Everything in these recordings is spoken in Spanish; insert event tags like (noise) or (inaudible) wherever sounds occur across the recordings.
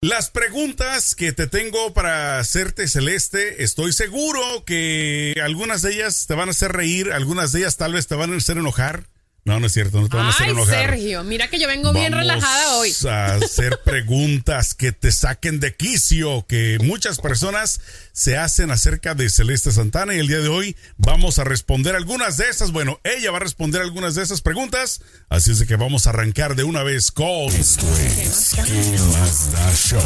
Las preguntas que te tengo para hacerte celeste, estoy seguro que algunas de ellas te van a hacer reír, algunas de ellas tal vez te van a hacer enojar. No, no es cierto, no te van a hacer Ay, enojar. Sergio, mira que yo vengo bien Vamos relajada hoy. A hacer (laughs) preguntas que te saquen de quicio, que muchas personas se hacen acerca de Celeste Santana y el día de hoy vamos a responder algunas de esas. Bueno, ella va a responder algunas de esas preguntas, así es de que vamos a arrancar de una vez con esto es ¿Qué más da show?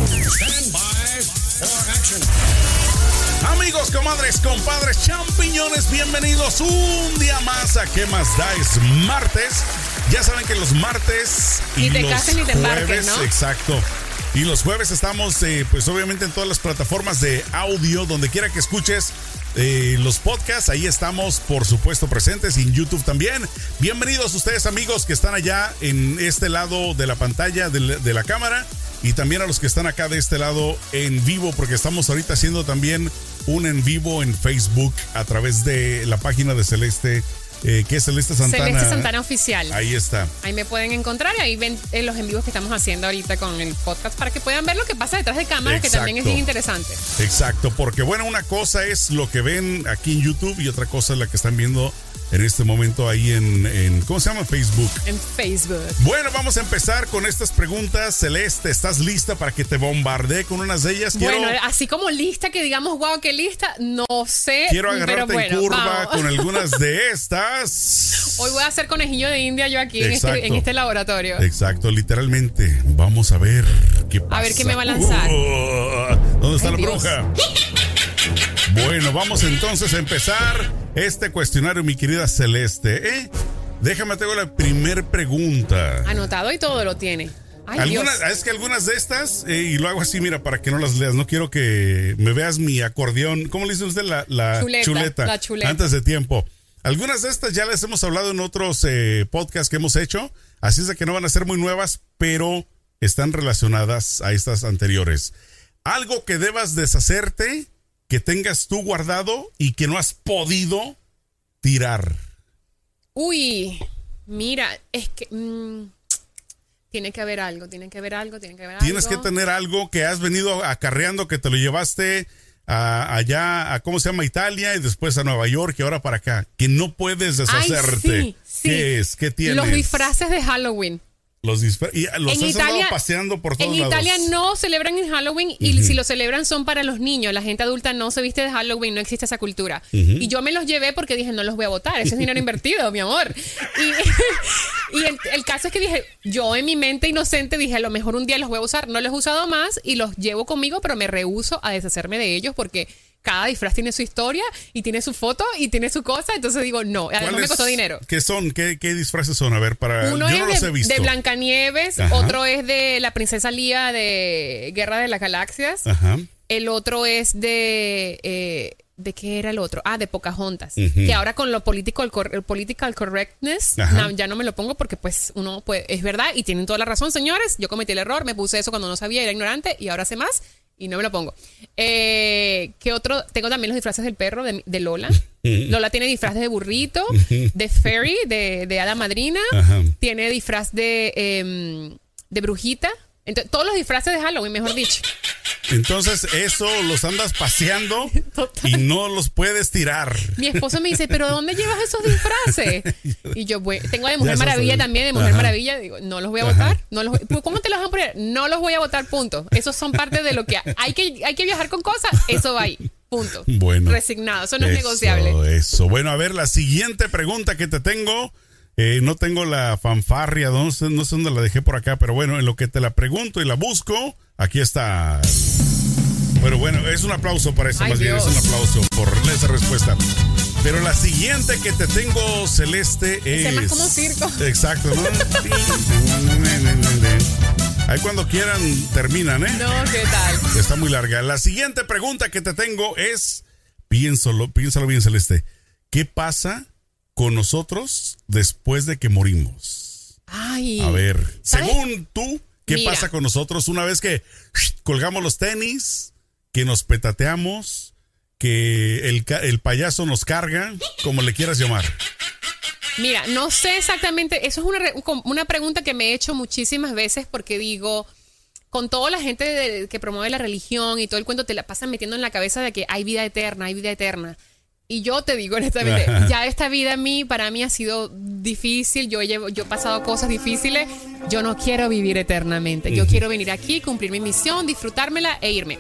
Amigos, comadres, compadres, champiñones, bienvenidos un día más a ¿Qué más da? Es martes. Ya saben que los martes y Ni te los cases ni te exacto. Y los jueves estamos, eh, pues obviamente en todas las plataformas de audio, donde quiera que escuches eh, los podcasts, ahí estamos, por supuesto, presentes en YouTube también. Bienvenidos ustedes, amigos, que están allá en este lado de la pantalla de de la cámara y también a los que están acá de este lado en vivo, porque estamos ahorita haciendo también un en vivo en Facebook a través de la página de Celeste, eh, que es Celeste Santana. Celeste Santana Oficial. Ahí. Ahí está. me pueden encontrar y ahí ven eh, los en vivos que estamos haciendo ahorita con el podcast para que puedan ver lo que pasa detrás de cámara, que también es bien interesante. Exacto, porque bueno, una cosa es lo que ven aquí en YouTube y otra cosa es la que están viendo en este momento ahí en, en ¿cómo se llama? Facebook. En Facebook. Bueno, vamos a empezar con estas preguntas. Celeste, ¿estás lista para que te bombardee con unas de ellas? Quiero, Bueno, así como lista que digamos, wow, qué lista, no sé. quiero pero agarrarte bueno, en curva vamos. con algunas de (laughs) estas. Hoy voy a hacer conejillo de India yo aquí en este, en este laboratorio. Exacto, literalmente. Vamos a ver qué pasa. ver qué me va a lanzar. Uh, ¿Dónde está Ay, la Dios. bruja? (laughs) Bueno, vamos entonces a empezar este cuestionario, mi querida Celeste. ¿eh? Déjame tengo la primer pregunta. Anotado y todo lo tiene. Ay, Algunas, Dios. es que algunas de estas, eh, y lo hago así, mira, para que no las leas. No quiero que me veas mi acordeón. ¿Cómo le dice usted? La, la Chuleta, la chuleta. Antes de tiempo. Algunas de estas ya las hemos hablado en otros eh, podcasts que hemos hecho. Así es de que no van a ser muy nuevas, pero están relacionadas a estas anteriores. Algo que debas deshacerte, que tengas tú guardado y que no has podido tirar. Uy, mira, es que mm, tiene que haber algo, tiene que haber algo, tiene que haber Tienes que algo. tener algo que has venido acarreando, que te lo llevaste a- allá, a cómo se llama Italia y después a Nueva York y ahora para acá, que no puedes Ay, deshacerte. sí, sí. ¿Qué es? ¿Qué tienes? Los disfraces de Halloween. Los y los En Italia- paseando por todos En lados. Italia no celebran en Halloween y si lo celebran son para los niños. La gente adulta no se viste de Halloween, no existe esa cultura. Y yo me los llevé porque dije, no los voy a votar, ese es dinero (laughs) invertido, mi amor. Y, (laughs) y el, el caso es que dije, yo en mi mente inocente dije, a lo mejor un día los voy a usar. No los he usado más y los llevo conmigo, pero me rehuso a deshacerme de ellos porque cada disfraz tiene su historia y tiene su foto y tiene su cosa. Entonces digo, no, además me ¿Cuáles- costó dinero. ¿Qué son? ¿Qué, qué disfraces son? A ver, para. Uno yo no es los de, he visto. de Blancanieves, Ajá. otro es de la princesa Lía de Guerra de las Galaxias, Ajá. el otro es de... eh, ¿De qué era el otro? Ah, de Pocahontas. Que ahora con lo political, cor- el political correctness, no, ya no me lo pongo porque pues uno puede, es verdad y tienen toda la razón, señores. Yo cometí el error, me puse eso cuando no sabía, era ignorante y ahora sé más y no me lo pongo. Eh, ¿Qué otro? Tengo también los disfraces del perro de, de Lola. Lola tiene disfraz de burrito, de fairy, de, de hada madrina. Ajá. Tiene disfraz de, em, de brujita. Entonces, todos los disfraces de Halloween, mejor dicho. Entonces, eso los andas paseando (laughs) Total. y no los puedes tirar. Mi esposo me dice, ¿pero dónde llevas esos disfraces? (laughs) Y yo, "Bueno, tengo de Mujer Maravilla también, de Mujer Ajá. Maravilla. Digo, no los voy a votar. No los, voy- ¿Cómo te los van a poner? No los voy a votar, punto. Esos son parte de lo que hay que, hay que viajar con cosas. Eso va ahí, punto. Bueno. Resignado, eso no es negociable. Eso. Bueno, a ver, la siguiente pregunta que te tengo. Eh, no tengo la fanfarria, no sé, no sé dónde la dejé por acá, pero bueno, en lo que te la pregunto y la busco, aquí está. Bueno, bueno, es un aplauso para eso, Ay, más bien es un aplauso por esa respuesta. Pero la siguiente que te tengo, Celeste, es. Más como circo. Exacto, ¿no? Ahí cuando quieran terminan, ¿eh? No, ¿qué tal? Está muy larga. La siguiente pregunta que te tengo es, piénsalo, piénsalo bien, Celeste. ¿Qué pasa con nosotros después de que morimos? Ay. A ver, ¿sabes? según tú, ¿qué Mira. pasa con nosotros una vez que colgamos los tenis, que nos petateamos, que el, el payaso nos carga, como le quieras llamar? Mira, no sé exactamente, eso es una, una pregunta que me he hecho muchísimas veces porque digo, con toda la gente de- que promueve la religión y todo el cuento, te la pasan metiendo en la cabeza de que hay vida eterna, hay vida eterna. Y yo te digo honestamente, ya esta vida a mí, para mí ha sido difícil, yo, llevo, yo he pasado cosas difíciles, yo no quiero vivir eternamente, yo quiero venir aquí, cumplir mi misión, disfrutármela e irme.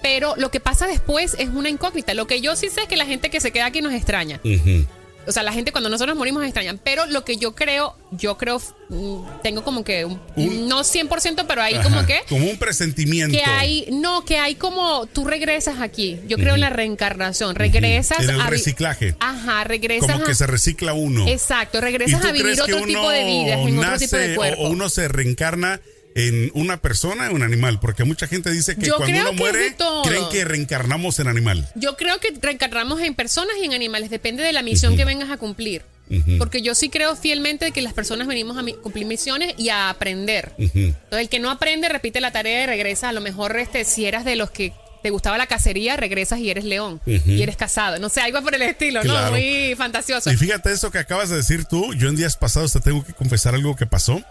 Pero lo que pasa después es una incógnita. Lo que yo sí sé es que la gente que se queda aquí nos extraña. Ujú. O sea, la gente cuando nosotros morimos nos extrañan. Pero lo que yo creo, yo creo, mm, tengo como que, un- Un- no 100%, pero hay como que, Como un presentimiento. que hay, no, que hay como, tú regresas aquí. Yo creo en la reencarnación. Regresas En el a vi- reciclaje. Ajá, regresas Como que se recicla uno. Exacto, ¿Y regresas a vivir otro tipo de vidas, en otro tipo de cuerpo. O uno se reencarna en una persona o un animal? Porque mucha gente dice que Yo cuando uno que muere, creen que reencarnamos en animal. Yo creo que reencarnamos en personas y en animales, depende de la misión que vengas a cumplir. Porque yo sí creo fielmente que las personas venimos a cumplir misiones y a aprender. Entonces, el que no aprende repite la tarea y regresa. A lo mejor, este, si eras de los que te gustaba la cacería, regresas y eres león y eres casado. No sé, algo por el estilo, Claro. ¿no? Muy fantasioso. Y fíjate eso que acabas de decir tú. Yo en días pasados te tengo que confesar algo que pasó.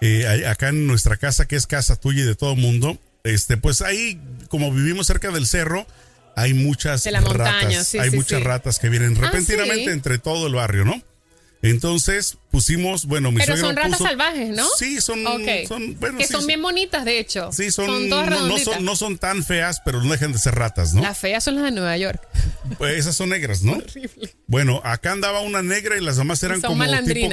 Eh, acá en nuestra casa, que es casa tuya y de todo mundo, este, pues ahí, como vivimos cerca del cerro, hay muchas De la montaña, ratas. sí, hay sí, muchas sí. ratas que vienen Ah, repentinamente entre todo el barrio, ¿no? Entonces pusimos, bueno, mi Pero son ratas puso- salvajes, ¿no? Sí, son, Ok. son bueno, que sí, son bien bonitas, de hecho. Sí, son, todas no- no, son, no son tan feas, pero no dejan de ser ratas, ¿no? Las feas son las de Nueva York. Pues esas son negras, ¿no? Horrible. Bueno, acá andaba una negra y las demás eran Son como tipo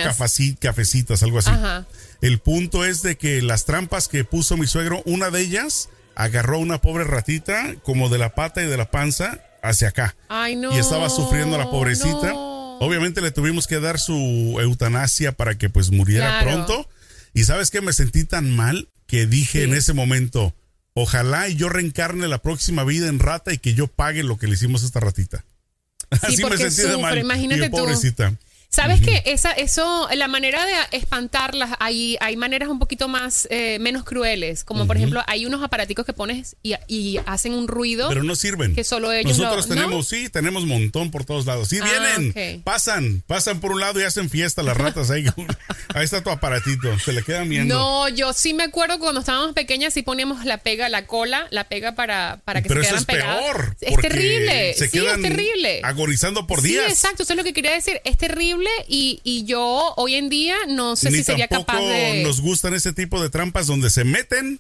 cafecitas, algo así. Ajá. El punto es de que las trampas que puso mi suegro, una de ellas agarró a una pobre ratita como de la pata y de la panza hacia acá. Ay, no. y estaba sufriendo la pobrecita. no. Obviamente le tuvimos que dar su eutanasia para que pues muriera Claro. pronto. Y sabes que me sentí tan mal que dije Sí. en ese momento, ojalá y yo reencarne la próxima vida en rata y que yo pague lo que le hicimos a esta ratita. Así me sentí de mal. imagínate tú. pobrecita. ¿Sabes qué? Esa, eso, la manera de espantarlas, hay, hay maneras un poquito más, eh, menos crueles. Como por ejemplo, hay unos aparaticos que pones y, y hacen un ruido. Pero no sirven. Que solo ellos Nosotros lo- ¿no? tenemos, sí, tenemos montón por todos lados. Sí, Ah, vienen, pasan, pasan por un lado y hacen fiesta las ratas ahí. (laughs) ahí está tu aparatito, se le quedan viendo. No, yo sí me acuerdo cuando estábamos pequeñas, sí poníamos la pega, la cola, la pega para, para que Pero se eso quedaran es pegadas. peor. Es terrible. Se sí, quedan es terrible. agonizando por sí, días. exacto, eso es lo que quería decir. Es terrible y, y yo hoy en día no sé Ni si sería capaz de. nos gustan ese tipo de trampas donde se meten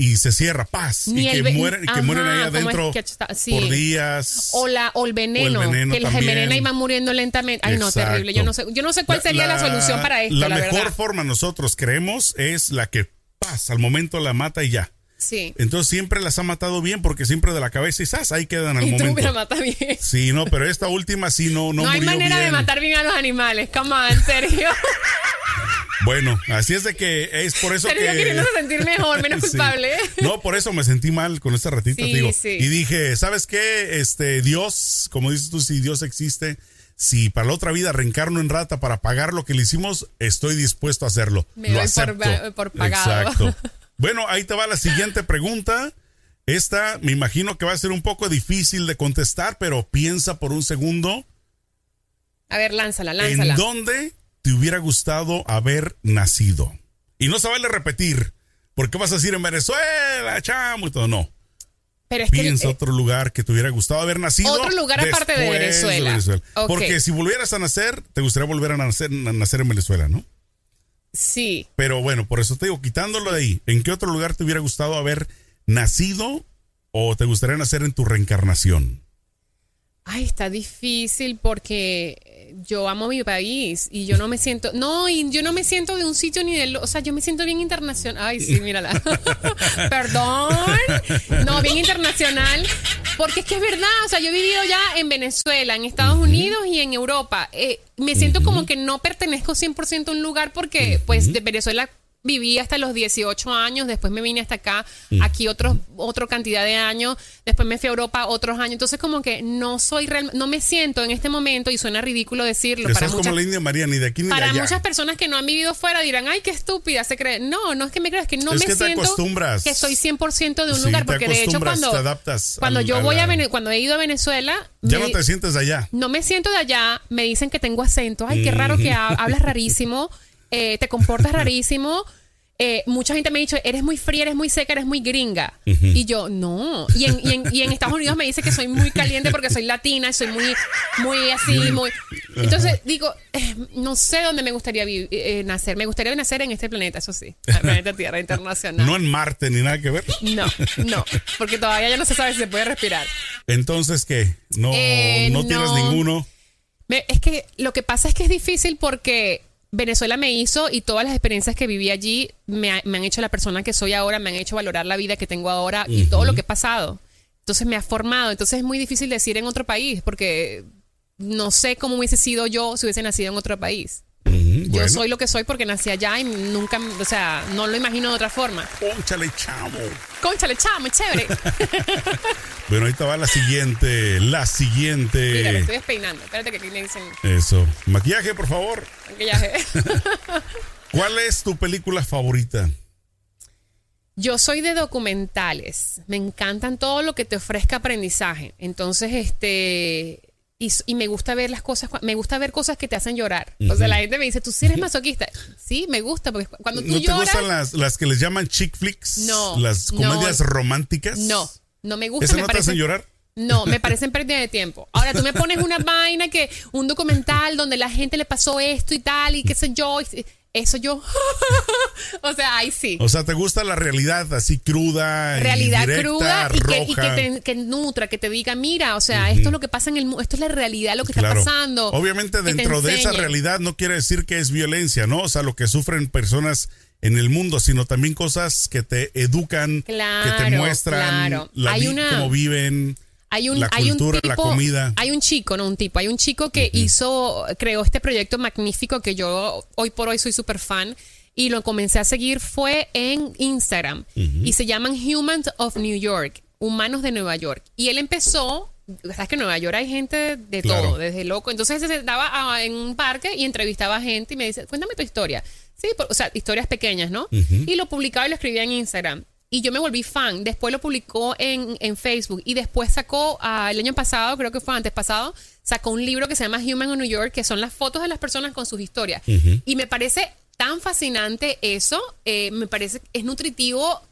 y se cierra paz Ni y que el mueren, y que Ajá, mueren ahí es adentro que está- sí. por días. O, la, o el veneno, O el veneno que y van muriendo lentamente. Ay, no, terrible. Yo no sé, yo no sé cuál sería la, solución para esto, la, La, mejor verdad. forma nosotros creemos es la que paz, al momento la mata y ya. Sí. Entonces siempre las ha matado bien porque siempre de la cabeza y ¡zas! ahí quedan al Y tú me momento. bien. Sí, no, pero esta última sí no, no, No, hay murió manera de matar bien a los animales. Come on, en serio. (laughs) Bueno, así es de que es por eso Sergio que... queriéndose sentir mejor, (laughs) menos Sí. culpable. No, por eso me sentí mal con esta ratita, Sí, digo. sí. Y dije, ¿sabes qué? Este, Dios, como dices tú, si Dios existe, si para la otra vida reencarno en rata para pagar lo que le hicimos, estoy dispuesto a hacerlo. Me lo doy por- acepto. por pagado. Exacto. (laughs) Bueno, ahí te va la siguiente pregunta. Esta me imagino que va a ser un poco difícil de contestar, pero piensa por un segundo. A ver, lánzala, lánzala. ¿En dónde te hubiera gustado haber nacido? Y no se vale repetir, porque vas a decir en Venezuela, chamo y todo. No. Pero es que Piensa eh, otro lugar que te hubiera gustado haber nacido. Otro lugar aparte de Venezuela. Porque si volvieras a nacer, te gustaría volver a nacer, a nacer en Venezuela, ¿no? Sí. Pero bueno, por eso te digo, quitándolo de ahí, ¿en qué otro lugar te hubiera gustado haber nacido o te gustaría nacer en tu reencarnación? Ay, está difícil porque yo amo mi país y yo no me siento, no, y yo no me siento de un sitio ni del, o sea, yo me siento bien internacional. Ay, sí, mírala. (laughs) Perdón. No, bien internacional, porque es que es verdad, o sea, yo he vivido ya en Venezuela, en Estados Unidos y en Europa. Eh, me siento como que no pertenezco 100% a un lugar porque, pues, de Venezuela viví hasta los 18 años, después me vine hasta acá, aquí otros otra cantidad de años, después me fui a Europa otros años, entonces como que no soy real, no me siento en este momento y suena ridículo decirlo para Estás muchas como la India María, ni de aquí ni para de allá. muchas personas que no han vivido fuera dirán, ay, qué estúpida se cree. No, no es que me creas, que no Es me que siento acostumbras. que soy 100% de un Sí, lugar, porque de hecho cuando, te adaptas cuando al- yo a voy la- a cuando he ido a Venezuela, Ya me- no te sientes de allá. no me siento de allá, me dicen que tengo acento, ay, qué raro que ha- hablas rarísimo, (laughs) eh, te comportas rarísimo. eh, mucha gente me ha dicho, eres muy fría, eres muy seca, eres muy gringa. Y yo, no. Y en, y, en, y en, Estados Unidos me dice que soy muy caliente porque soy latina, soy muy, muy así, muy... Entonces digo, eh, no sé dónde me gustaría eh, nacer. Me gustaría nacer en este planeta, eso sí, el planeta Tierra Internacional. No en Marte ni nada que ver. No, no, porque todavía ya no se sabe si se puede respirar. Entonces, ¿qué? No, no tienes ninguno. Es que lo que pasa es que es difícil porque Venezuela me hizo y todas las experiencias que viví allí me, han hecho la persona que soy ahora, me han hecho valorar la vida que tengo ahora y todo lo que he pasado. Entonces me ha formado. Entonces es muy difícil decir en otro país porque no sé cómo hubiese sido yo si hubiese nacido en otro país. Yo soy lo que soy porque nací allá y nunca, o sea, no lo imagino de otra forma. Conchale, chamo. Conchale, chamo, chévere. (laughs) bueno, ahorita va la siguiente, la siguiente. Mira, me estoy despeinando. Espérate que aquí me dicen. Eso. Maquillaje, por favor. Maquillaje. (laughs) ¿Cuál es tu película favorita? Yo soy de documentales. Me encantan todo lo que te ofrezca aprendizaje. Entonces, este, y, me gusta ver las cosas, me gusta ver cosas que te hacen llorar. O sea, la gente me dice, ¿tú sí eres masoquista? Sí, me gusta, porque cuando tú ¿No te gustan las, las, que les llaman chick flicks? No. Las comedias románticas. No, no me gusta. ¿Esas me no te hacen llorar? No, me parecen pérdida de tiempo. Ahora tú me pones una (laughs) vaina que, un documental donde la gente le pasó esto y tal, y qué sé yo eso yo. (laughs) o sea, ahí sí. O sea, ¿te gusta la realidad así cruda? Realidad cruda y, que, y que, te, nutra, que te diga, mira, o sea, esto es lo que pasa en el mundo, esto es la realidad, lo que está pasando. Obviamente, dentro de esa realidad no quiere decir que es violencia, ¿no? O sea, lo que sufren personas en el mundo, sino también cosas que te educan, que te muestran la cómo viven. Hay un, la cultura, la comida. Hay un chico, no un tipo, hay un chico que hizo, creó este proyecto magnífico que yo hoy por hoy soy súper fan y lo comencé a seguir fue en Instagram y se llaman Humans of New York, Humanos de Nueva York. Y él empezó, sabes que en Nueva York hay gente de todo, desde loco. Entonces se estaba en un parque y entrevistaba a gente y me dice, cuéntame tu historia. Sí, o sea, historias pequeñas, ¿no? Y lo publicaba y lo escribía en Instagram y yo me volví fan. Después lo publicó en, en Facebook y después sacó, uh, el año pasado, creo que fue antes pasado, sacó un libro que se llama Human in New York, que son las fotos de las personas con sus historias. Y me parece tan fascinante eso, eh, me parece, es nutritivo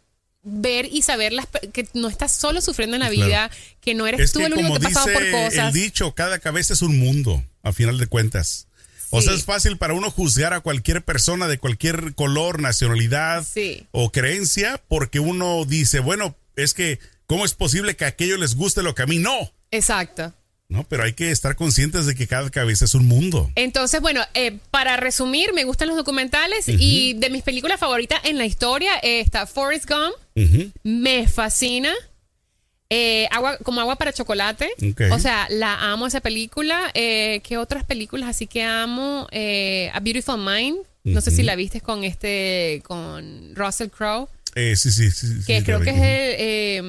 ver y saber las, que no estás solo sufriendo en la vida, que no eres tú el único que ha pasado por cosas. El dicho, cada cabeza es un mundo, a final de cuentas. O sea, es fácil para uno juzgar a cualquier persona de cualquier color, nacionalidad o creencia, porque uno dice, bueno, es que, ¿cómo es posible que a aquellos les guste lo que a mí no? Exacto. No, pero hay que estar conscientes de que cada cabeza es un mundo. Entonces, bueno, eh, para resumir, me gustan los documentales y de mis películas favoritas en la historia está Forrest Gump. Me fascina. Eh, agua, como agua para chocolate. O sea, la amo esa película. Eh, ¿Qué otras películas así que amo? Eh, A Beautiful Mind. No sé si la viste con este, con Russell Crowe. Eh, sí, sí, sí, Que creo que es,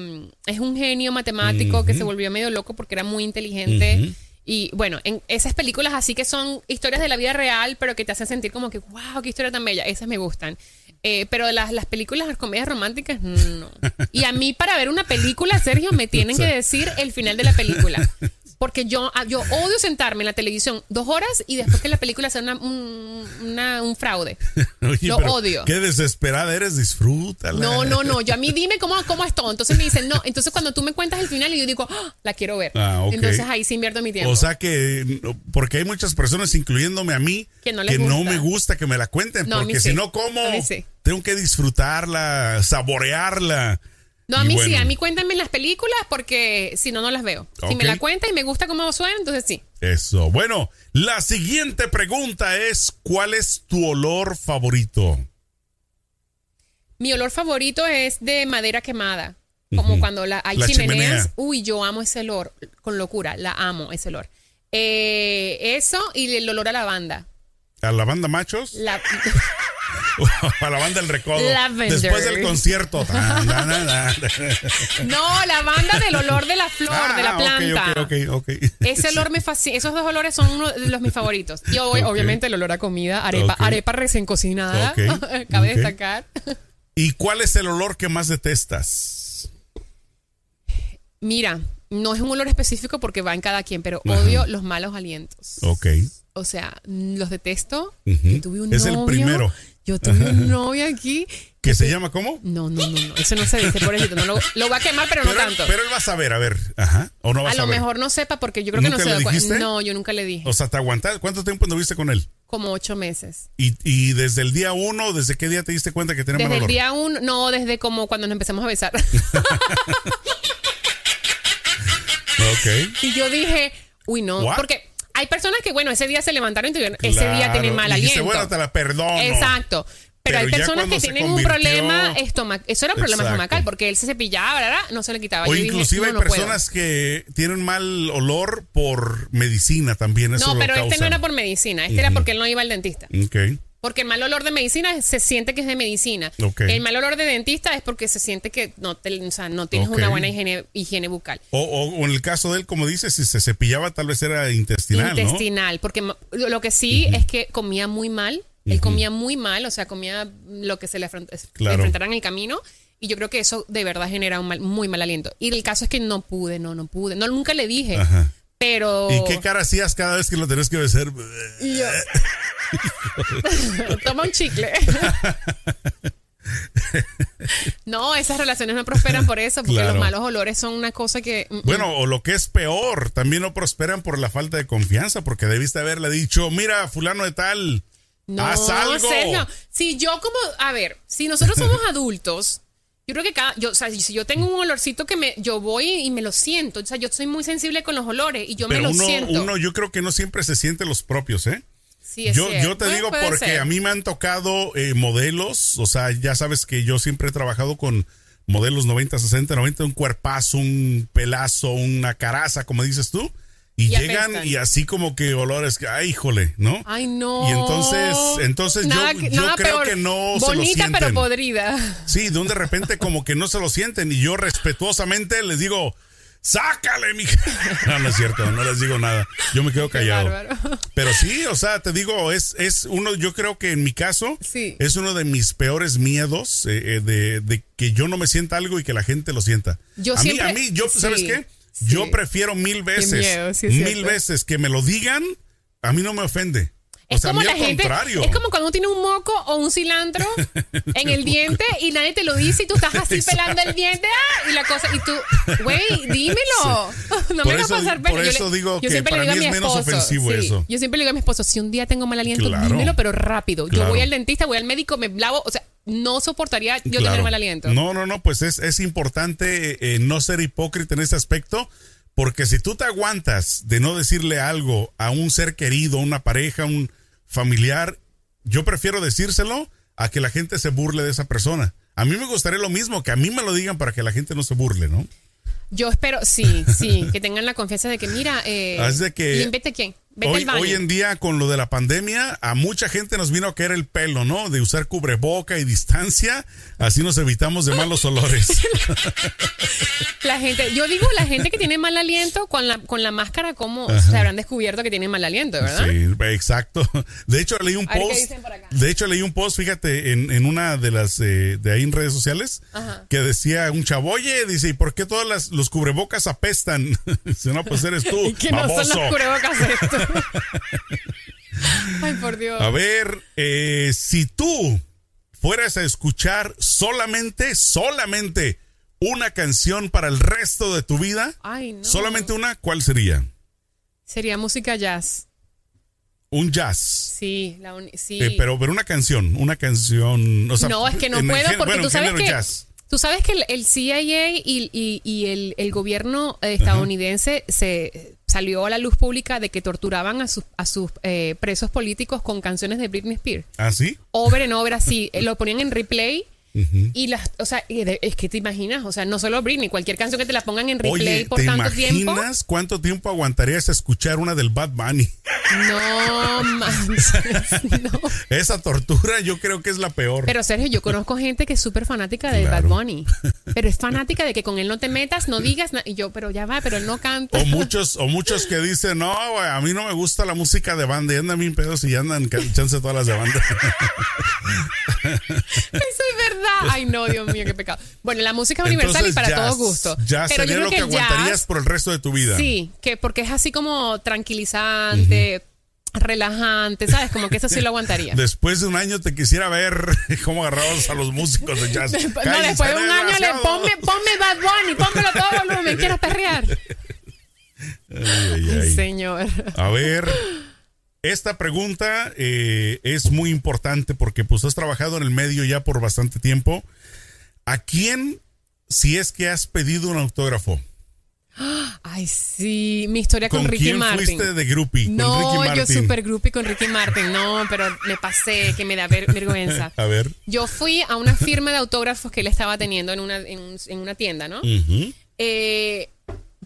es un genio matemático que se volvió medio loco porque era muy inteligente. Y bueno, en esas películas así que son historias de la vida real, pero que te hacen sentir como que, wow, qué historia tan bella. Esas me gustan. Eh, pero las, las películas, las comedias románticas, no. Y a mí para ver una película, Sergio, me tienen que (laughs) decir el final de la película. Porque yo, ah, yo odio sentarme en la televisión dos horas y después que la película sea un, fraude. (laughs) lo odio. Qué desesperada eres, disfrútala. No, no, no. Yo a mí dime cómo, cómo es todo. Entonces me dicen, no. Entonces cuando tú me cuentas el final y yo digo, ah, la quiero ver. Ah, Entonces ahí sí invierto mi tiempo. O sea que, porque hay muchas personas, incluyéndome a mí, que no, me gusta que me la cuenten. porque si no, ¿cómo? Tengo que disfrutarla, saborearla. No, a mí sí, a mí cuéntame las películas porque si no, no las veo. Si me la cuentas y me gusta cómo suena, entonces sí. Eso. Bueno, la siguiente pregunta es: ¿Cuál es tu olor favorito? Mi olor favorito es de madera quemada. Como cuando la, hay chimeneas. Uy, yo amo ese olor. Con locura, la amo ese olor. Eh, eso y el olor a lavanda. ¿A lavanda machos? La... (laughs) (laughs) a la banda del recodo. Después del concierto. (laughs) no, la banda del olor de la flor, de la ah, planta. Ese olor me fascina. Esos dos olores son uno de los mis favoritos. Y obviamente el olor a comida, arepa, arepa recién cocinada. (laughs) Cabe destacar. ¿Y cuál es el olor que más detestas? Mira, no es un olor específico porque va en cada quien, pero odio los malos alientos. Ok. o sea, los detesto. Yo tuve un Es el primero. Yo tuve un (laughs) novio aquí. ¿Que se llama cómo? No, no, no, no. Eso no se dice, por eso. No lo, lo va a quemar, pero, no tanto. pero él va a saber, a ver. Ajá. O no va a, a lo mejor no sepa porque yo creo que no ¿Nunca se da? No, yo nunca le dije. O sea, ¿te aguantas? ¿Cuánto tiempo anduviste con él? Como ocho meses. Y, y desde el día uno, ¿desde qué día te diste cuenta que tenía mal Desde el día uno, no, desde como cuando nos empezamos a besar. (laughs) Ok. (laughs) y yo dije, uy, no. What? Porque hay personas que, bueno, ese día se levantaron y tuvieron- ese día Claro. tienen mal Y aliento. bueno, te la perdono. Exacto. Pero, Pero hay personas que tienen un problema estomacal. Eso era un problema Exacto. estomacal porque él se cepillaba, ¿verdad? No se le quitaba. O Yo dije, inclusive no, hay no puedo. personas que tienen mal olor por medicina también. Eso No, pero este no causa. era por medicina. Este era porque él no iba al dentista. Ok. Porque el mal olor de medicina se siente que es de medicina. El mal olor de dentista es porque se siente que no, te- o sea, no tienes una buena higiene, higiene bucal. O, o- o en el caso de él, como dices, si se cepillaba, tal vez era intestinal, ¿no? intestinal, porque lo que sí es que comía muy mal. Él comía muy mal, o sea, comía lo que se le, Claro. enfrentara en el camino. Y yo creo que eso de verdad genera un mal- muy mal aliento. Y el caso es que no pude, no, no pude. No, nunca le dije. Ajá. Pero. ¿Y qué cara hacías cada vez que lo tenías que besar? Yo- (laughs) Toma un chicle. (laughs) no, esas relaciones no prosperan por eso, porque Claro. los malos olores son una cosa que. mm, mm. Bueno, o lo que es peor, también no prosperan por la falta de confianza, porque debiste haberle dicho, mira, fulano de tal, No, haz algo. Sergio. Si yo como, a ver, si nosotros somos (laughs) adultos, yo creo que cada, yo, o sea, si yo tengo un olorcito que me, yo voy y me lo siento, o sea, yo soy muy sensible con los olores y yo me lo uno, siento. uno, yo creo que no siempre se siente los propios, ¿eh? Sí, es Yo, cierto. yo te digo porque ser. a mí me han tocado eh, modelos, o sea, ya sabes que yo siempre he trabajado con modelos 90, 60, 90, un cuerpazo, un pelazo, una caraza, como dices tú, y, Y llegan apestan. y así como que olores, que, ay, híjole, ¿no? Ay, no. Y entonces, entonces yo- Nada yo, creo peor. que no se lo Bonita pero sienten. podrida. Sí, de un de repente como que no se lo sienten y yo respetuosamente les digo, sácale, mi No, no es cierto, no les digo nada. Yo me quedo callado. Pero sí, o sea, te digo, es, es uno, yo creo que en mi caso, Sí. es uno de mis peores miedos eh, eh, de, de que yo no me sienta algo y que la gente lo sienta. Yo a siempre- mí, a mí, yo, sí, ¿sabes qué? sí. Yo prefiero mil veces, miedo, mil veces que me lo digan, a mí no me ofende. O Es sea, como a mí la gente, contrario. es como cuando uno tiene un moco o un cilantro (laughs) en el diente y nadie te lo dice y tú estás así pelando el diente ¡ah! y la cosa y tú, güey, dímelo. (laughs) No Por me eso- pasar pena. por Yo eso le- digo yo que siempre le para digo a mí mi es menos esposo, ofensivo sí, eso. Yo siempre le digo a mi esposo, si un día tengo mal aliento, Claro. dímelo, pero rápido. Yo voy al dentista, voy al médico, me lavo, o sea, no soportaría yo tener mal aliento. No, no, no, pues es, es importante eh, no ser hipócrita en ese aspecto, porque si tú te aguantas de no decirle algo a un ser querido, una pareja, un familiar, yo prefiero decírselo a que la gente se burle de esa persona. A mí me gustaría lo mismo, que a mí me lo digan para que la gente no se burle, ¿no? Yo espero, sí, sí, que tengan la confianza de que, mira, eh, de que- ¿y vete quién? Hoy, en día, con lo de la pandemia, a mucha gente nos vino a caer el pelo, ¿no? De usar cubreboca y distancia, así nos evitamos de malos olores. (laughs) La gente, yo digo, la gente que tiene mal aliento con la, con la máscara, ¿cómo se habrán descubierto que tienen mal aliento, verdad? Sí, exacto. De hecho, leí un A ver, ¿qué post. De hecho, leí un post, fíjate, en, en una de las eh, de ahí en redes sociales, Ajá. que decía un chavo, oye, dice, ¿y por qué todos las, los cubrebocas apestan? (laughs) dice, no, pues eres tú, (laughs) Y que no son las cubrebocas esto. (laughs) Ay, por Dios. A ver, eh, si tú fueras a escuchar solamente, solamente una canción para el resto de tu vida, Ay, no. solamente una, ¿cuál sería? Sería música jazz. Un jazz. Sí, la sí. Eh, pero, pero una canción, una canción. O sea, no, es que no puedo porque bueno, tú sabes que tú sabes que el, el CIA y, y- y el, el gobierno estadounidense se salió a la luz pública de que torturaban a sus a sus eh, presos políticos con canciones de Britney Spears. ¿Ah, sí? Over and over así, eh, lo ponían en replay. Y las, o sea, es que te imaginas, o sea, no solo Britney, cualquier canción que te la pongan en replay Oye, por ¿te tanto tiempo. imaginas cuánto tiempo aguantarías a escuchar una del Bad Bunny? No manches, (laughs) no. Esa tortura yo creo que es la peor. Pero Sergio, yo conozco gente que es súper fanática de Claro. Bad Bunny. (laughs) Pero es fanática de que con él no te metas, no digas. Y yo, pero ya va, pero él no canta. o muchos, o muchos que dicen, no, güey, a mí no me gusta la música de banda y andan bien pedos y andan echándose todas las de banda. (laughs) Eso es verdad. Ay, no, Dios mío, qué pecado. Bueno, la música es universal Entonces, y para todo gusto. Ya pero sería yo creo lo que, aguantarías jazz, por el resto de tu vida. Sí, que porque es así como tranquilizante. Relajante, ¿sabes? Como que eso sí lo aguantaría. (laughs) Después de un año te quisiera ver (laughs) cómo agarrabas a los músicos de jazz. (laughs) no, después de un año le ponme, ponme Bad Bunny, pónmelo todo volumen, quiero perrear. Ay, señor. A ver, esta pregunta eh, es muy importante porque pues has trabajado en el medio ya por bastante tiempo. ¿A quién, si es que has pedido un autógrafo? Ay, sí, mi historia con, Ricky quién Martin. fuiste de groupie? No, yo super groupie con Ricky Martin. No, pero me pasé, que me da vergüenza. (laughs) A ver. Yo fui a una firma de autógrafos que él estaba teniendo en una, en, una tienda, ¿no? eh,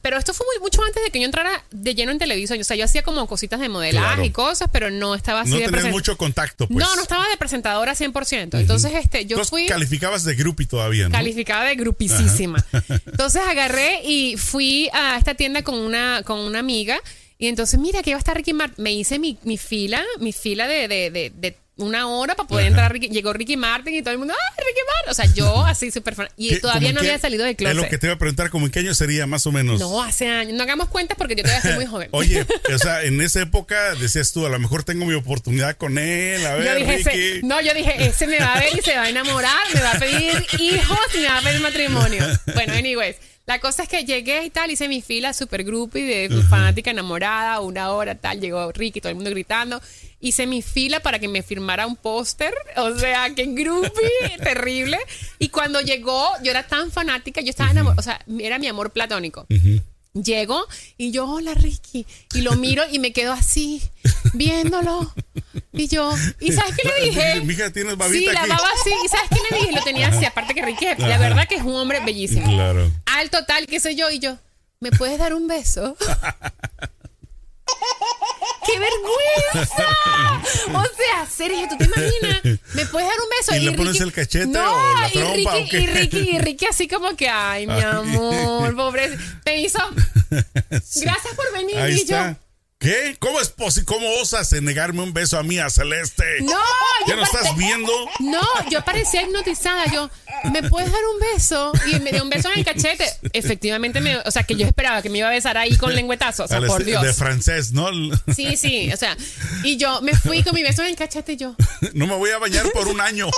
pero esto fue muy, mucho antes de que yo entrara de lleno en televisión. O sea, yo hacía como cositas de modelaje y cosas, pero no estaba así no de tenías mucho contacto, pues. No, no estaba de presentadora 100%. Entonces, este, yo fui... calificabas de groupie todavía, ¿no? Calificaba de grupicísima. (laughs) Entonces agarré y fui a esta tienda con una, con una amiga. Y entonces, mira, que iba a estar Ricky Martin. Me hice mi, mi fila, mi fila de, de, de, de una hora para poder entrar. Llegó Ricky Martin y todo el mundo, ¡ah, Ricky Martin! O sea, yo así súper fan. Y todavía no había salido de closet. Es lo que te iba a preguntar, ¿cómo en qué año sería más o menos? No, hace años. No hagamos cuentas porque yo todavía soy muy joven. Oye, (laughs) o sea, en esa época decías tú, a lo mejor tengo mi oportunidad con él. A ver, yo dije, Ricky. no, yo dije, ese me va a ver y se va a enamorar, me va a pedir hijos y me va a pedir matrimonio. (laughs) Bueno, anyways. La cosa es que llegué y tal, hice mi fila super groupie de fanática enamorada, una hora tal, llegó Ricky, todo el mundo gritando. Hice mi fila para que me firmara un póster, o sea, que groupie, (laughs) terrible. Y cuando llegó, yo era tan fanática, yo estaba enamorada, o sea, era mi amor platónico. Llego y yo, hola Ricky, y lo miro y me quedo así, viéndolo. Y yo, ¿y sabes qué le dije? Mija, tienes babita Sí, la aquí. baba así. ¿Y sabes qué le dije? Lo tenía así, aparte que Ricky, la verdad que es un hombre bellísimo. Claro. Alto tal, qué sé yo, y yo, ¿me puedes dar un beso? (laughs) ¡Qué vergüenza! O sea, Sergio, ¿tú te imaginas? ¿Me puedes dar un beso? ¿Y le pones Ricky- el cachete no, o la y trompa Ricky, o qué? Y Ricky, y Ricky así como que, ay, mi amor, pobre. Me hizo, (laughs) gracias por venir. Ahí y yo, está. ¿Qué? ¿Cómo es posible? ¿Cómo osas en negarme un beso a mí, a Celeste? No, ¿Ya no estás viendo? No, yo parecía hipnotizada. Yo, ¿me puedes dar un beso? Y me dio un beso en el cachete. Efectivamente, me, o sea, que yo esperaba que me iba a besar ahí con lengüetazo. O sea, por Dios. De francés, ¿no? Sí, sí, o sea, y yo me fui con mi beso en el cachete yo, (laughs) No me voy a bañar por un año.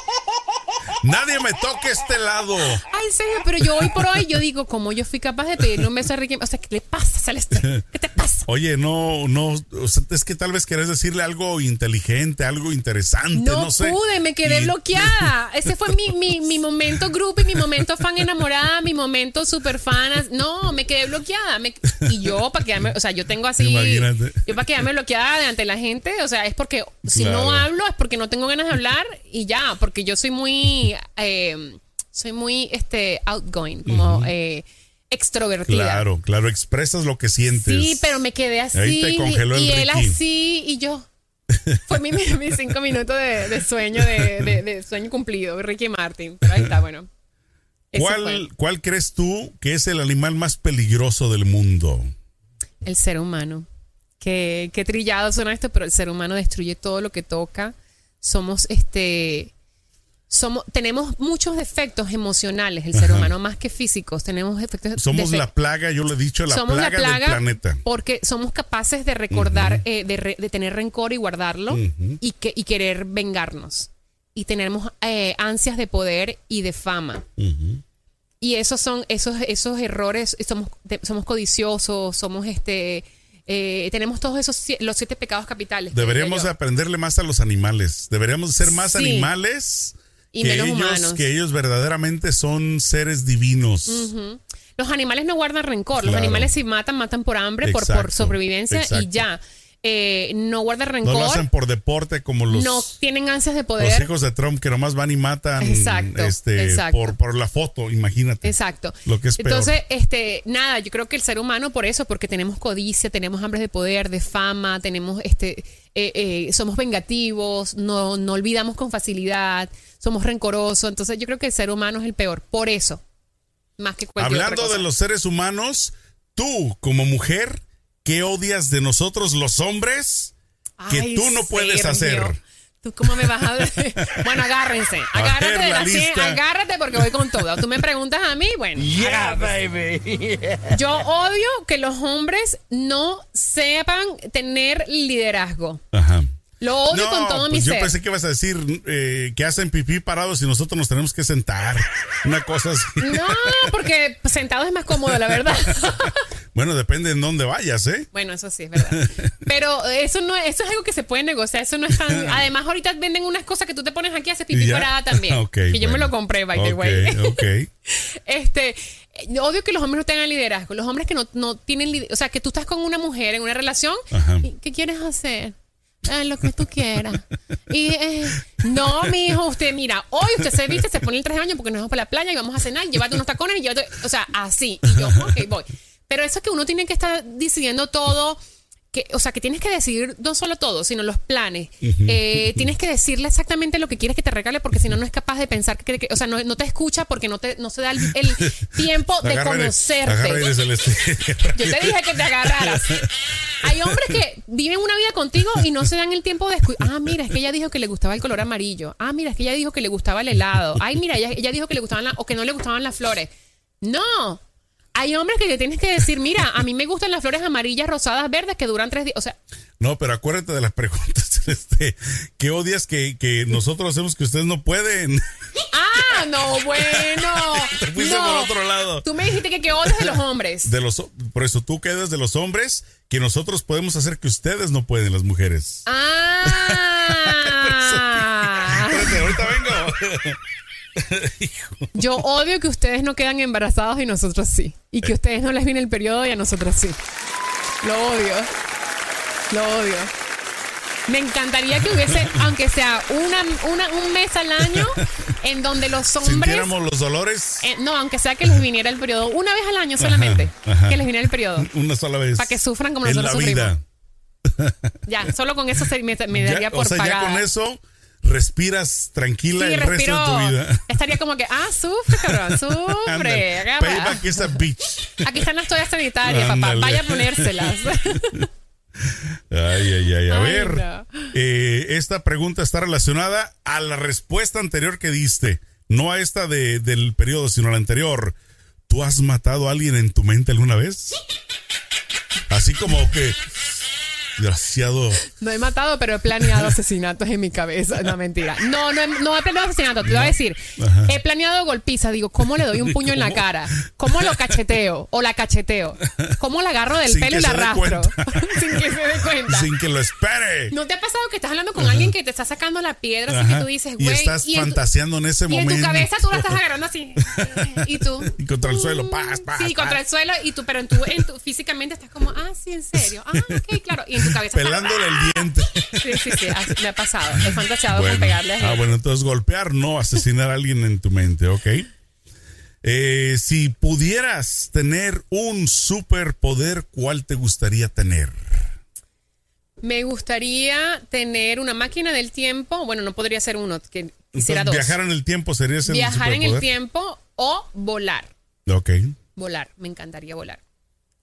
Nadie me toque este lado. ay, serio, pero yo hoy por hoy, yo digo, como yo fui capaz de pedirle un beso a Ricky, o sea, ¿qué le pasa, Celeste? ¿Qué te pasa? Oye, no, no, o sea, es que tal vez querés decirle algo inteligente, algo interesante, no, No, sé. pude, me quedé Y- (laughs) bloqueada. Ese fue mi, mi, mi momento groupie, mi momento fan enamorada, mi momento super fan. No, me quedé bloqueada. Me- y yo, para quedarme, o sea, yo tengo así. Imagínate. Yo, para quedarme bloqueada delante de la gente, o sea, es porque si no hablo, es porque no tengo ganas de hablar y ya, porque yo soy muy. eh, soy muy este, outgoing, como eh, extrovertida. Claro, claro, expresas lo que sientes. Sí, pero me quedé así. Ahí te congeló el y él así, y yo. Fue mi, (laughs) mis cinco minutos de, de sueño, de, de- de sueño cumplido, Ricky Martin. Pero ahí está, bueno. ¿Cuál, ¿Cuál crees tú que es el animal más peligroso del mundo? el ser humano. Qué, qué trillado suena esto, pero el ser humano destruye todo lo que toca. Somos este. Somos, tenemos muchos defectos emocionales, el ser Ajá. humano, más que físicos. Tenemos efectos Somos defe- la plaga, yo le he dicho, la, somos plaga, la plaga del planeta. porque somos capaces de recordar, eh, de, re- de tener rencor y guardarlo Ujú. y, que, y querer vengarnos. Y tenemos eh, ansias de poder y de fama. Ujú. Y esos son esos, esos errores, somos, de- somos codiciosos, somos este... eh, tenemos todos esos los siete pecados capitales. Deberíamos aprenderle más a los animales. Deberíamos ser más Sí. animales Y que menos ellos, humanos. que ellos verdaderamente son seres divinos. Ujú. Los animales no guardan rencor. Los Claro. animales si matan, matan por hambre, por, por Exacto, sobrevivencia exacto. y ya. Eh, no guardan No rencor. lo hacen por deporte como los, no tienen ansias de los poder. hijos de Trump que nomás van y matan Exacto, este, exacto. Por, por la foto, imagínate. Exacto. Lo que es peor. Entonces, este, nada, yo creo que el ser humano por eso, porque tenemos codicia, tenemos hambre de poder, de fama, tenemos, este, eh, eh, somos vengativos, no, no olvidamos con facilidad, somos rencorosos. Entonces, yo creo que el ser humano es el peor. Por eso, más que cualquier Hablando otra cosa. de los seres humanos, tú como mujer, ¿qué odias de nosotros los hombres que Ay, tú no puedes Sergio, hacer? ¿Tú cómo me vas a? (laughs) Bueno, agárrense. Agárrate ver, de la lista. agárrate porque voy con todo. Tú me preguntas a mí, bueno. (laughs) Yeah, baby. (laughs) Yo odio que los hombres no sepan tener liderazgo. Ajá. Lo odio No, con todo pues mi yo ser. pensé que ibas a decir eh, que hacen pipí parados y nosotros nos tenemos que sentar. Una cosa así. No, porque sentado es más cómodo, la verdad. Bueno, depende en dónde vayas, ¿eh? Bueno, eso sí es verdad. (laughs) Pero eso no, eso es algo que se puede negociar. Eso no es tan. (laughs) Además, ahorita venden unas cosas que tú te pones aquí haces pipí parada también. (laughs) Que yo me lo compré, by the way. ok. Este, eh, odio que los hombres no tengan liderazgo. Los hombres que no, no tienen liderazgo. O sea, que tú estás con una mujer en una relación. Ajá. y, ¿Qué quieres hacer? Lo que tú quieras. Y eh, no, mi hijo, usted, mira, hoy usted se viste, se pone el traje de baño porque nos vamos para la playa y vamos a cenar, llévate unos tacones y llévate. O sea, así. Y yo, ok, voy. Pero eso es que uno tiene que estar decidiendo todo. Que, o sea, que tienes que decidir no solo todo, sino los planes. Eh, tienes que decirle exactamente lo que quieres que te regale, porque si no, no es capaz de pensar que, que- o sea, no, no te escucha porque no, te, no se da el, el (laughs) tiempo de conocerte. (laughs) Yo te dije que te agarraras. Hay hombres que viven una vida contigo y no se dan el tiempo de escuchar. Ah, mira, es que ella dijo que le gustaba el color amarillo. Ah, mira, es que ella dijo que le gustaba el helado. Ay, mira, ella, ella dijo que le gustaban la- o que no le gustaban las flores. No. Hay hombres que le tienes que decir, mira, a mí me gustan las flores amarillas, rosadas, verdes que duran tres días. O sea, No, pero acuérdate de las preguntas, Celeste. (laughs) ¿Qué odias que, que nosotros hacemos que ustedes no pueden? ah, no, bueno. (laughs) Te fuiste no. por otro lado. Tú me dijiste que qué odias de los hombres. De los, por eso tú quedas de los hombres que nosotros podemos hacer que ustedes no pueden, las mujeres. Ah. (laughs) Espérate, ahorita vengo. (laughs) Yo odio que ustedes no quedan embarazados y nosotros sí. Y que a ustedes no les viene el periodo y a nosotros sí. Lo odio. Lo odio. Me encantaría que hubiese, aunque sea una, una- un mes al año, en donde los (laughs) hombres. Sintiéramos los dolores eh, no, aunque sea que les viniera el periodo una vez al año solamente. ajá. Que les viniera el periodo. una sola vez. Para que sufran como en nosotros la vida. Ya, solo con eso se, me, me Ya, daría o por sea, ya con eso respiras tranquila Sí, el respiro. resto de tu vida. Estaría como que, ah, sufre, cabrón, (laughs) sufre. Payback is a bitch. Aquí están las toallas sanitarias, papá. Vaya a ponérselas. (laughs) Ay, ay, ay. A Ay, ver, no. eh, esta pregunta está relacionada a la respuesta anterior que diste. No a esta de, del periodo, sino a la anterior. ¿Tú has matado a alguien en tu mente alguna vez? Así como que, desgraciado. No he matado, pero he planeado asesinatos en mi cabeza. No, mentira. No, no he, no he planeado asesinato. Te voy a decir. Ajá. He planeado golpiza. Digo, ¿cómo le doy un (laughs) puño en la cara? ¿Cómo lo cacheteo? O la cacheteo. ¿Cómo la agarro del Sin pelo y la arrastro? (laughs) Sin que se dé cuenta. Sin que lo espere. ¿No te ha pasado que estás hablando con alguien que te está sacando la piedra así que tú dices, y güey? estás en tu- fantaseando en ese Y en momento. tu cabeza tú la estás agarrando así. (laughs) Y tú. Y contra el suelo, mm, paz, paz, Sí, contra el suelo. Y tú, pero en tu, en tu, físicamente estás como, ah, sí, en serio. Ah, ok, claro. Y cabeza. Pelándole el diente. (laughs) Sí, sí, sí. Me ha pasado. He fantaseado con Bueno. pegarle a Ah, bueno, entonces golpear, no asesinar a alguien en tu mente, ¿ok? Eh, si pudieras tener un superpoder, ¿cuál te gustaría tener? Me gustaría tener una máquina del tiempo. Bueno, no podría ser uno, que quisiera Entonces, dos. viajar en el tiempo sería ese Viajar en el tiempo o volar. Ok. Volar. Me encantaría volar.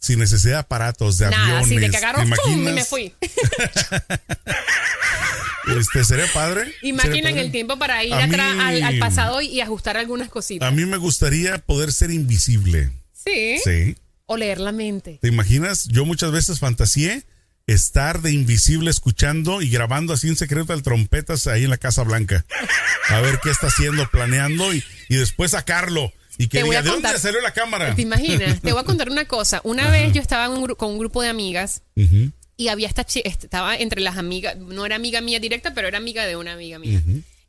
Sin necesidad de aparatos, de Nada, aviones. agarro ¿te ¡pum! y me fui. (laughs) Este, ¿Sería padre? Y ¿Sería máquina en padre? el tiempo para ir atrás al, al pasado y, y ajustar algunas cositas. A mí me gustaría poder ser invisible. Sí. Sí. O leer la mente. ¿Te imaginas? Yo muchas veces fantaseé estar de invisible escuchando y grabando así en secreto al trompetas ahí en la Casa Blanca. A ver qué está haciendo, planeando y, y después sacarlo. Y que Te voy diga, a ¿de dónde contar- salió la cámara? ¿Te imaginas? Te voy a contar una cosa. Una vez yo estaba un con un grupo de amigas Ujú, y había esta chi- estaba entre las amigas, no era amiga mía directa, pero era amiga de una amiga mía.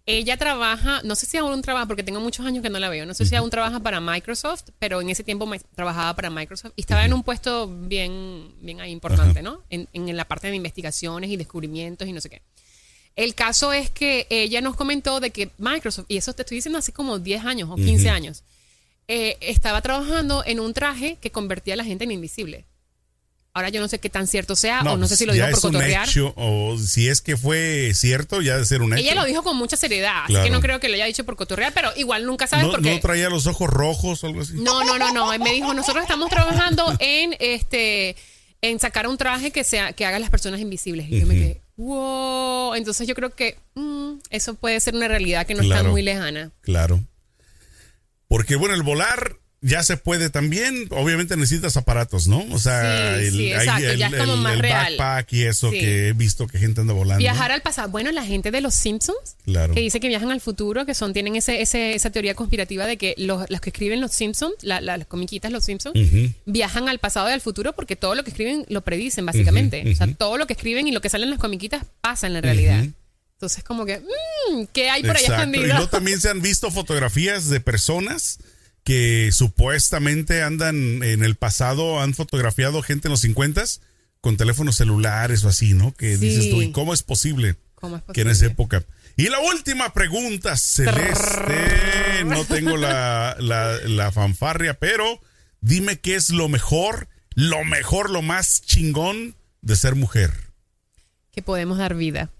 Ella trabaja, no sé si aún trabaja, porque tengo muchos años que no la veo, no sé si aún trabaja para Microsoft, pero en ese tiempo trabajaba para Microsoft y estaba en un puesto bien, bien ahí importante, ¿no? En, en la parte de investigaciones y descubrimientos y no sé qué. El caso es que ella nos comentó de que Microsoft, y eso te estoy diciendo hace como 10 años o 15 años, eh, estaba trabajando en un traje que convertía a la gente en invisible. Ahora yo no sé qué tan cierto sea o no pues sé si lo dijo por cotorrear. hecho, o si es que fue cierto, ya de ser un hecho. Ella lo dijo con mucha seriedad, así que no creo que lo haya dicho por cotorrear, pero igual nunca sabes no, por qué. no traía los ojos rojos o algo así. No, no, no, no. Él me dijo, nosotros estamos trabajando en este en sacar un traje que sea que haga a las personas invisibles. Y yo me quedé, wow. Entonces yo creo que mm, eso puede ser una realidad que no está muy lejana. Claro. Porque bueno, el volar ya se puede también. Obviamente necesitas aparatos, ¿no? O sea, Sí, el, sí, exacto, el, ya es como el- más el real. backpack y eso Sí. que he visto que gente anda volando. Viajar al pasado. Bueno, la gente de los Simpsons, Claro. que dice que viajan al futuro, que son, tienen ese, ese- esa teoría conspirativa de que los, los que escriben los Simpsons, la- la- las comiquitas los Simpsons, viajan al pasado y al futuro porque todo lo que escriben lo predicen, básicamente. O sea, todo lo que escriben y lo que sale en las comiquitas pasa en la realidad. Entonces, como que, mm, ¿qué hay por allá. Y escondido? luego también se han visto fotografías de personas que supuestamente andan en el pasado, han fotografiado gente en los 50 con teléfonos celulares o así, ¿no? Que Sí. dices tú, ¿y cómo es posible? ¿Cómo es que en esa posible? época. Y la última pregunta, Celeste. No tengo la, la, la fanfarria, pero dime qué es lo mejor, lo mejor, lo más chingón de ser mujer. que podemos dar vida.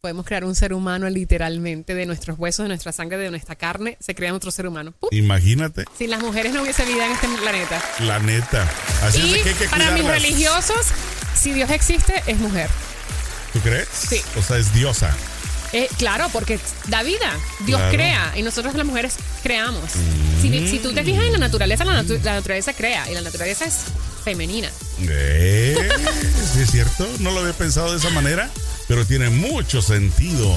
Podemos crear un ser humano literalmente de nuestros huesos, de nuestra sangre, de nuestra carne. Se crea otro ser humano. Imagínate, Sin las mujeres no hubiese vida en este planeta. la neta. Así y que hay que para mis religiosos, si Dios existe, es mujer. ¿Tú crees? Sí. O sea, es diosa. Eh, claro, porque da vida. Dios Claro. crea y nosotros las mujeres creamos. Si, si tú te fijas en la naturaleza, la, natu- la naturaleza crea y la naturaleza es femenina. Eh, ¿Sí es cierto? No lo había pensado de esa manera, pero tiene mucho sentido.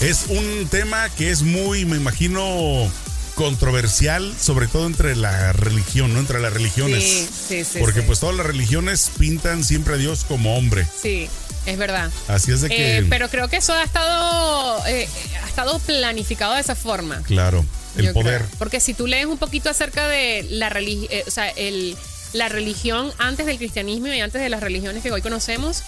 Es un tema que es muy, me imagino, controversial, sobre todo entre la religión, ¿no? Entre las religiones. Sí, sí, sí. Porque sí. pues todas las religiones pintan siempre a Dios como hombre. Sí, es verdad. Así es de que... Eh, pero creo que eso ha estado, eh, ha estado planificado de esa forma. Claro, el Yo poder. creo. Porque si tú lees un poquito acerca de la religión, o sea, el, la religión antes del cristianismo y antes de las religiones que hoy conocemos,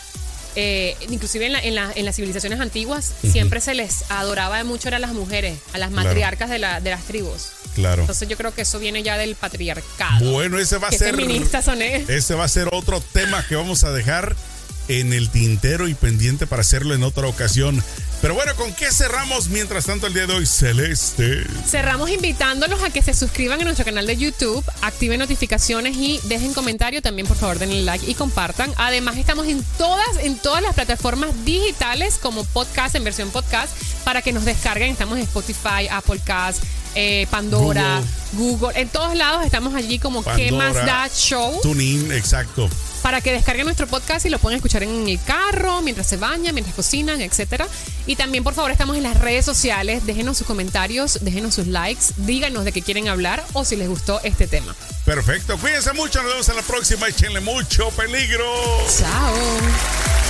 eh, inclusive en, la- en la- en las civilizaciones antiguas, siempre se les adoraba mucho a las mujeres, a las Claro. matriarcas de, la, de las tribus. Claro. Entonces yo creo que eso viene ya del patriarcado. Bueno, ese va a ser... feministas son, ¿eh? Ese va a ser otro tema que vamos a dejar en el tintero y pendiente para hacerlo en otra ocasión. Pero bueno, ¿con qué cerramos mientras tanto el día de hoy, Celeste? Cerramos invitándolos a que se suscriban a nuestro canal de YouTube, activen notificaciones y dejen comentario. También, por favor, denle like y compartan. Además, estamos en todas, en todas las plataformas digitales como podcast, en versión podcast, para que nos descarguen. Estamos en Spotify, Apple Cast, eh, Pandora, Google. En todos lados estamos allí como ¿Qué más Pandora, da show? TuneIn, exacto. Para que descarguen nuestro podcast y lo puedan escuchar en el carro, mientras se bañan, mientras cocinan, etcétera. Y también, por favor, estamos en las redes sociales. Déjenos sus comentarios, déjenos sus likes, díganos de qué quieren hablar o si les gustó este tema. Perfecto. Cuídense mucho. Nos vemos en la próxima. Échenle mucho peligro. Chao.